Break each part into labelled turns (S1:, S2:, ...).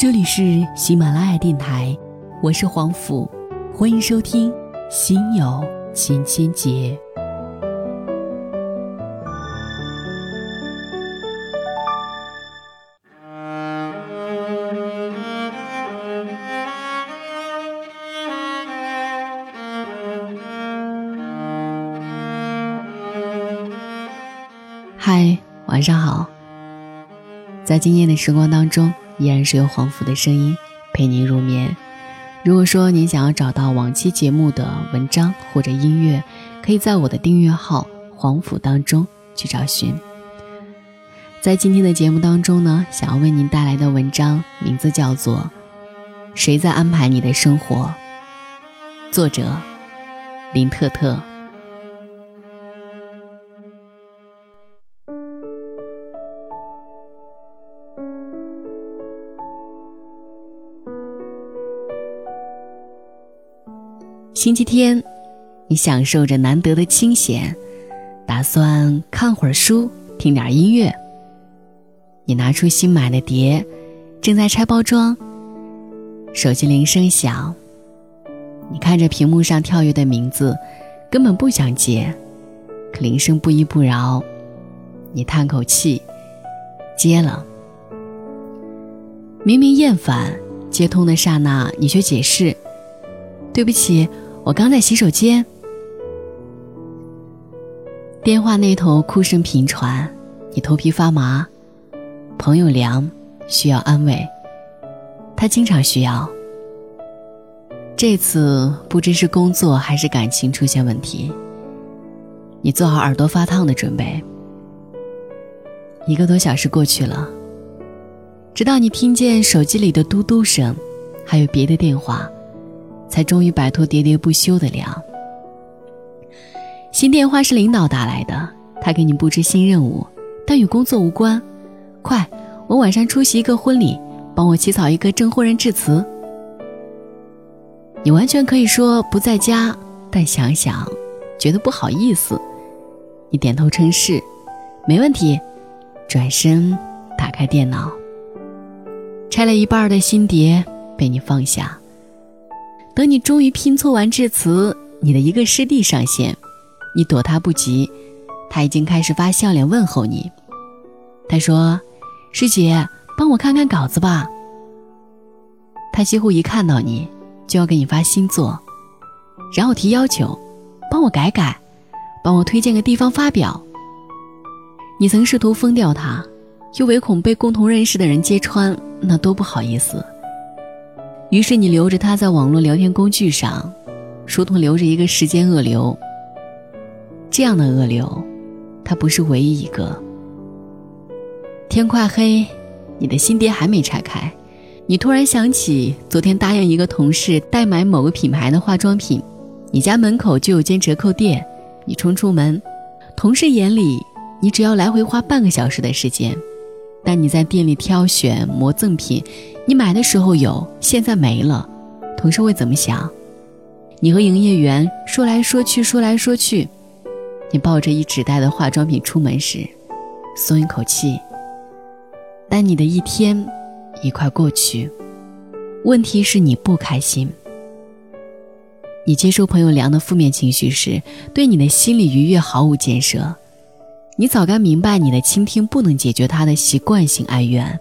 S1: 这里是喜马拉雅电台，我是黄甫，欢迎收听《心有千千结》。嗨，晚上好。在今夜的时光当中，依然是由黄甫的声音陪您入眠。如果说您想要找到往期节目的文章或者音乐，可以在我的订阅号“黄甫”当中去找寻。在今天的节目当中呢，想要为您带来的文章名字叫做《谁在安排你的生活》，作者林特特。星期天，你享受着难得的清闲，打算看会儿书，听点音乐。你拿出新买的碟，正在拆包装。手机铃声响，你看着屏幕上跳跃的名字，根本不想接，可铃声不依不饶，你叹口气，接了。明明厌烦，接通的刹那，你却解释：“对不起。”我刚在洗手间，电话那头哭声频传，你头皮发麻。朋友梁需要安慰，他经常需要。这次不知是工作还是感情出现问题，你做好耳朵发烫的准备。一个多小时过去了，直到你听见手机里的嘟嘟声，还有别的电话。才终于摆脱喋喋不休的凉。新电话是领导打来的，他给你布置新任务，但与工作无关。快，我晚上出席一个婚礼，帮我起草一个证婚人致辞。你完全可以说不在家，但想想，觉得不好意思。你点头称是，没问题。转身打开电脑，拆了一半的新碟被你放下。等你终于拼凑完致辞，你的一个师弟上线，你躲他不及，他已经开始发笑脸问候你。他说：“师姐，帮我看看稿子吧。”他几乎一看到你就要给你发新作，然后提要求，帮我改改，帮我推荐个地方发表。你曾试图封掉他，又唯恐被共同认识的人揭穿，那多不好意思。于是你留着他在网络聊天工具上，如同留着一个时间恶流。这样的恶流，他不是唯一一个。天快黑，你的新碟还没拆开，你突然想起昨天答应一个同事代买某个品牌的化妆品，你家门口就有间折扣店，你冲出门，同事眼里你只要来回花半个小时的时间。但你在店里挑选磨赠品，你买的时候有，现在没了，同事会怎么想？你和营业员说来说去，说来说去，你抱着一纸袋的化妆品出门时，松一口气。但你的一天一快过去，问题是你不开心。你接受朋友梁的负面情绪时，对你的心理愉悦毫无建设。你早该明白，你的倾听不能解决他的习惯性哀怨，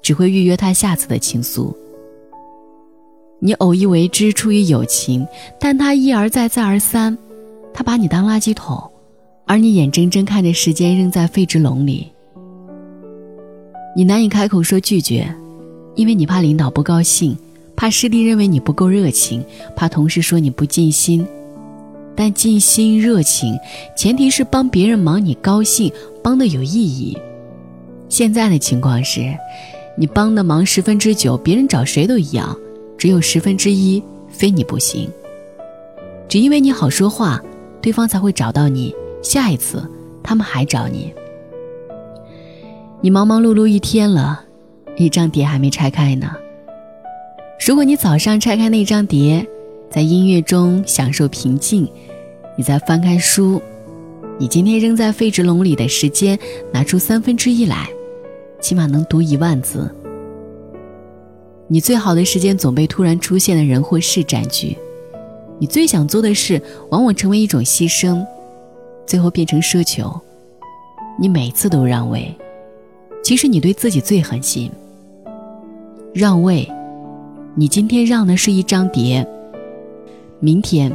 S1: 只会预约他下次的倾诉。你偶一为之，出于友情，但他一而再，再而三，他把你当垃圾桶，而你眼睁睁看着时间扔在废纸篓里。你难以开口说拒绝，因为你怕领导不高兴，怕师弟认为你不够热情，怕同事说你不尽心。但尽心热情，前提是帮别人忙，你高兴，帮的有意义。现在的情况是，你帮的忙十分之九，别人找谁都一样，只有十分之一非你不行。只因为你好说话，对方才会找到你，下一次他们还找你。你忙忙碌碌一天了，一张碟还没拆开呢。如果你早上拆开那张碟。在音乐中享受平静，你在翻开书，你今天扔在废纸篓里的时间拿出三分之一来，起码能读一万字。你最好的时间总被突然出现的人或事占据，你最想做的事往往成为一种牺牲，最后变成奢求。你每次都让位，其实你对自己最狠心。让位，你今天让的是一张碟，明天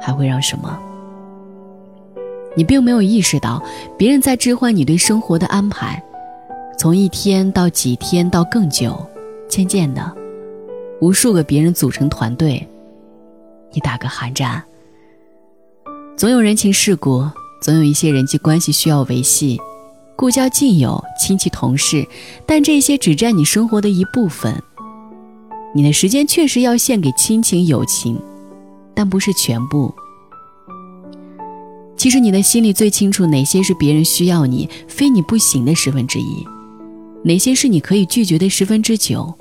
S1: 还会让什么？你并没有意识到，别人在置换你对生活的安排，从一天到几天到更久，渐渐的，无数个别人组成团队，你打个寒战。总有人情世故，总有一些人际关系需要维系，故交近友、亲戚同事，但这些只占你生活的一部分。你的时间确实要献给亲情友情，但不是全部。其实你的心里最清楚，哪些是别人需要你，非你不行的十分之一，哪些是你可以拒绝的十分之九。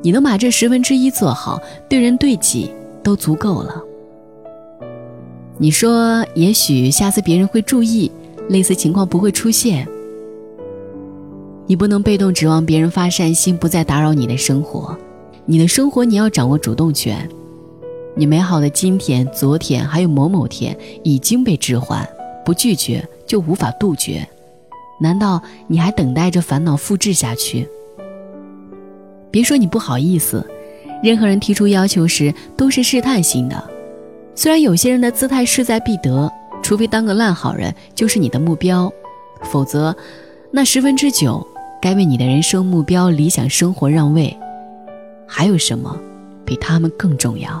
S1: 你能把这十分之一做好，对人对己都足够了。你说，也许下次别人会注意，类似情况不会出现。你不能被动指望别人发善心，不再打扰你的生活。你的生活，你要掌握主动权。你美好的今天、昨天，还有某某天已经被置换，不拒绝就无法杜绝。难道你还等待着烦恼复制下去？别说你不好意思，任何人提出要求时都是试探性的。虽然有些人的姿态势在必得，除非当个烂好人就是你的目标，否则，那十分之九该为你的人生目标、理想生活让位。还有什么比他们更重要？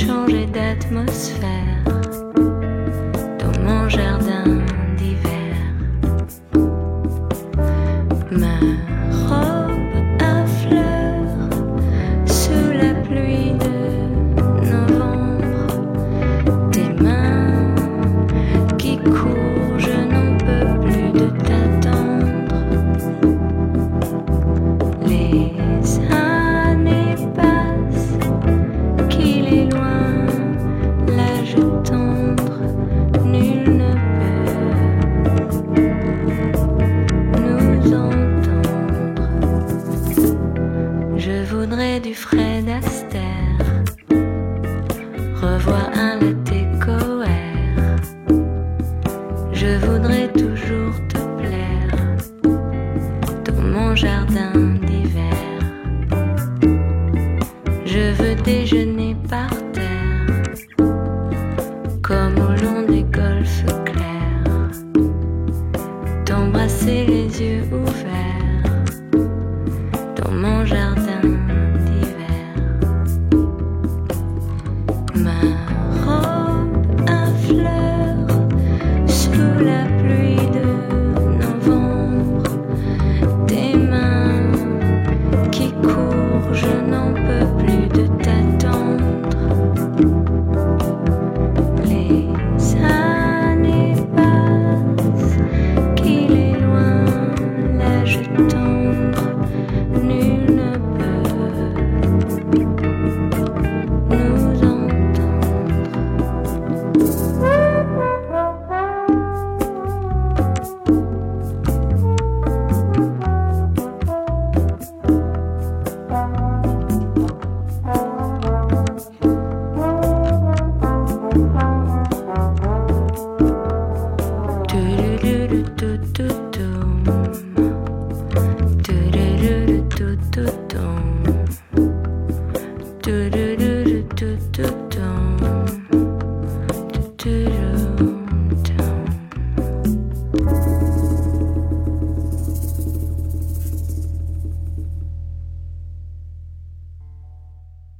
S1: changer d'atmosphère. mon jardin d'hiver. Je veux déjeuner
S2: par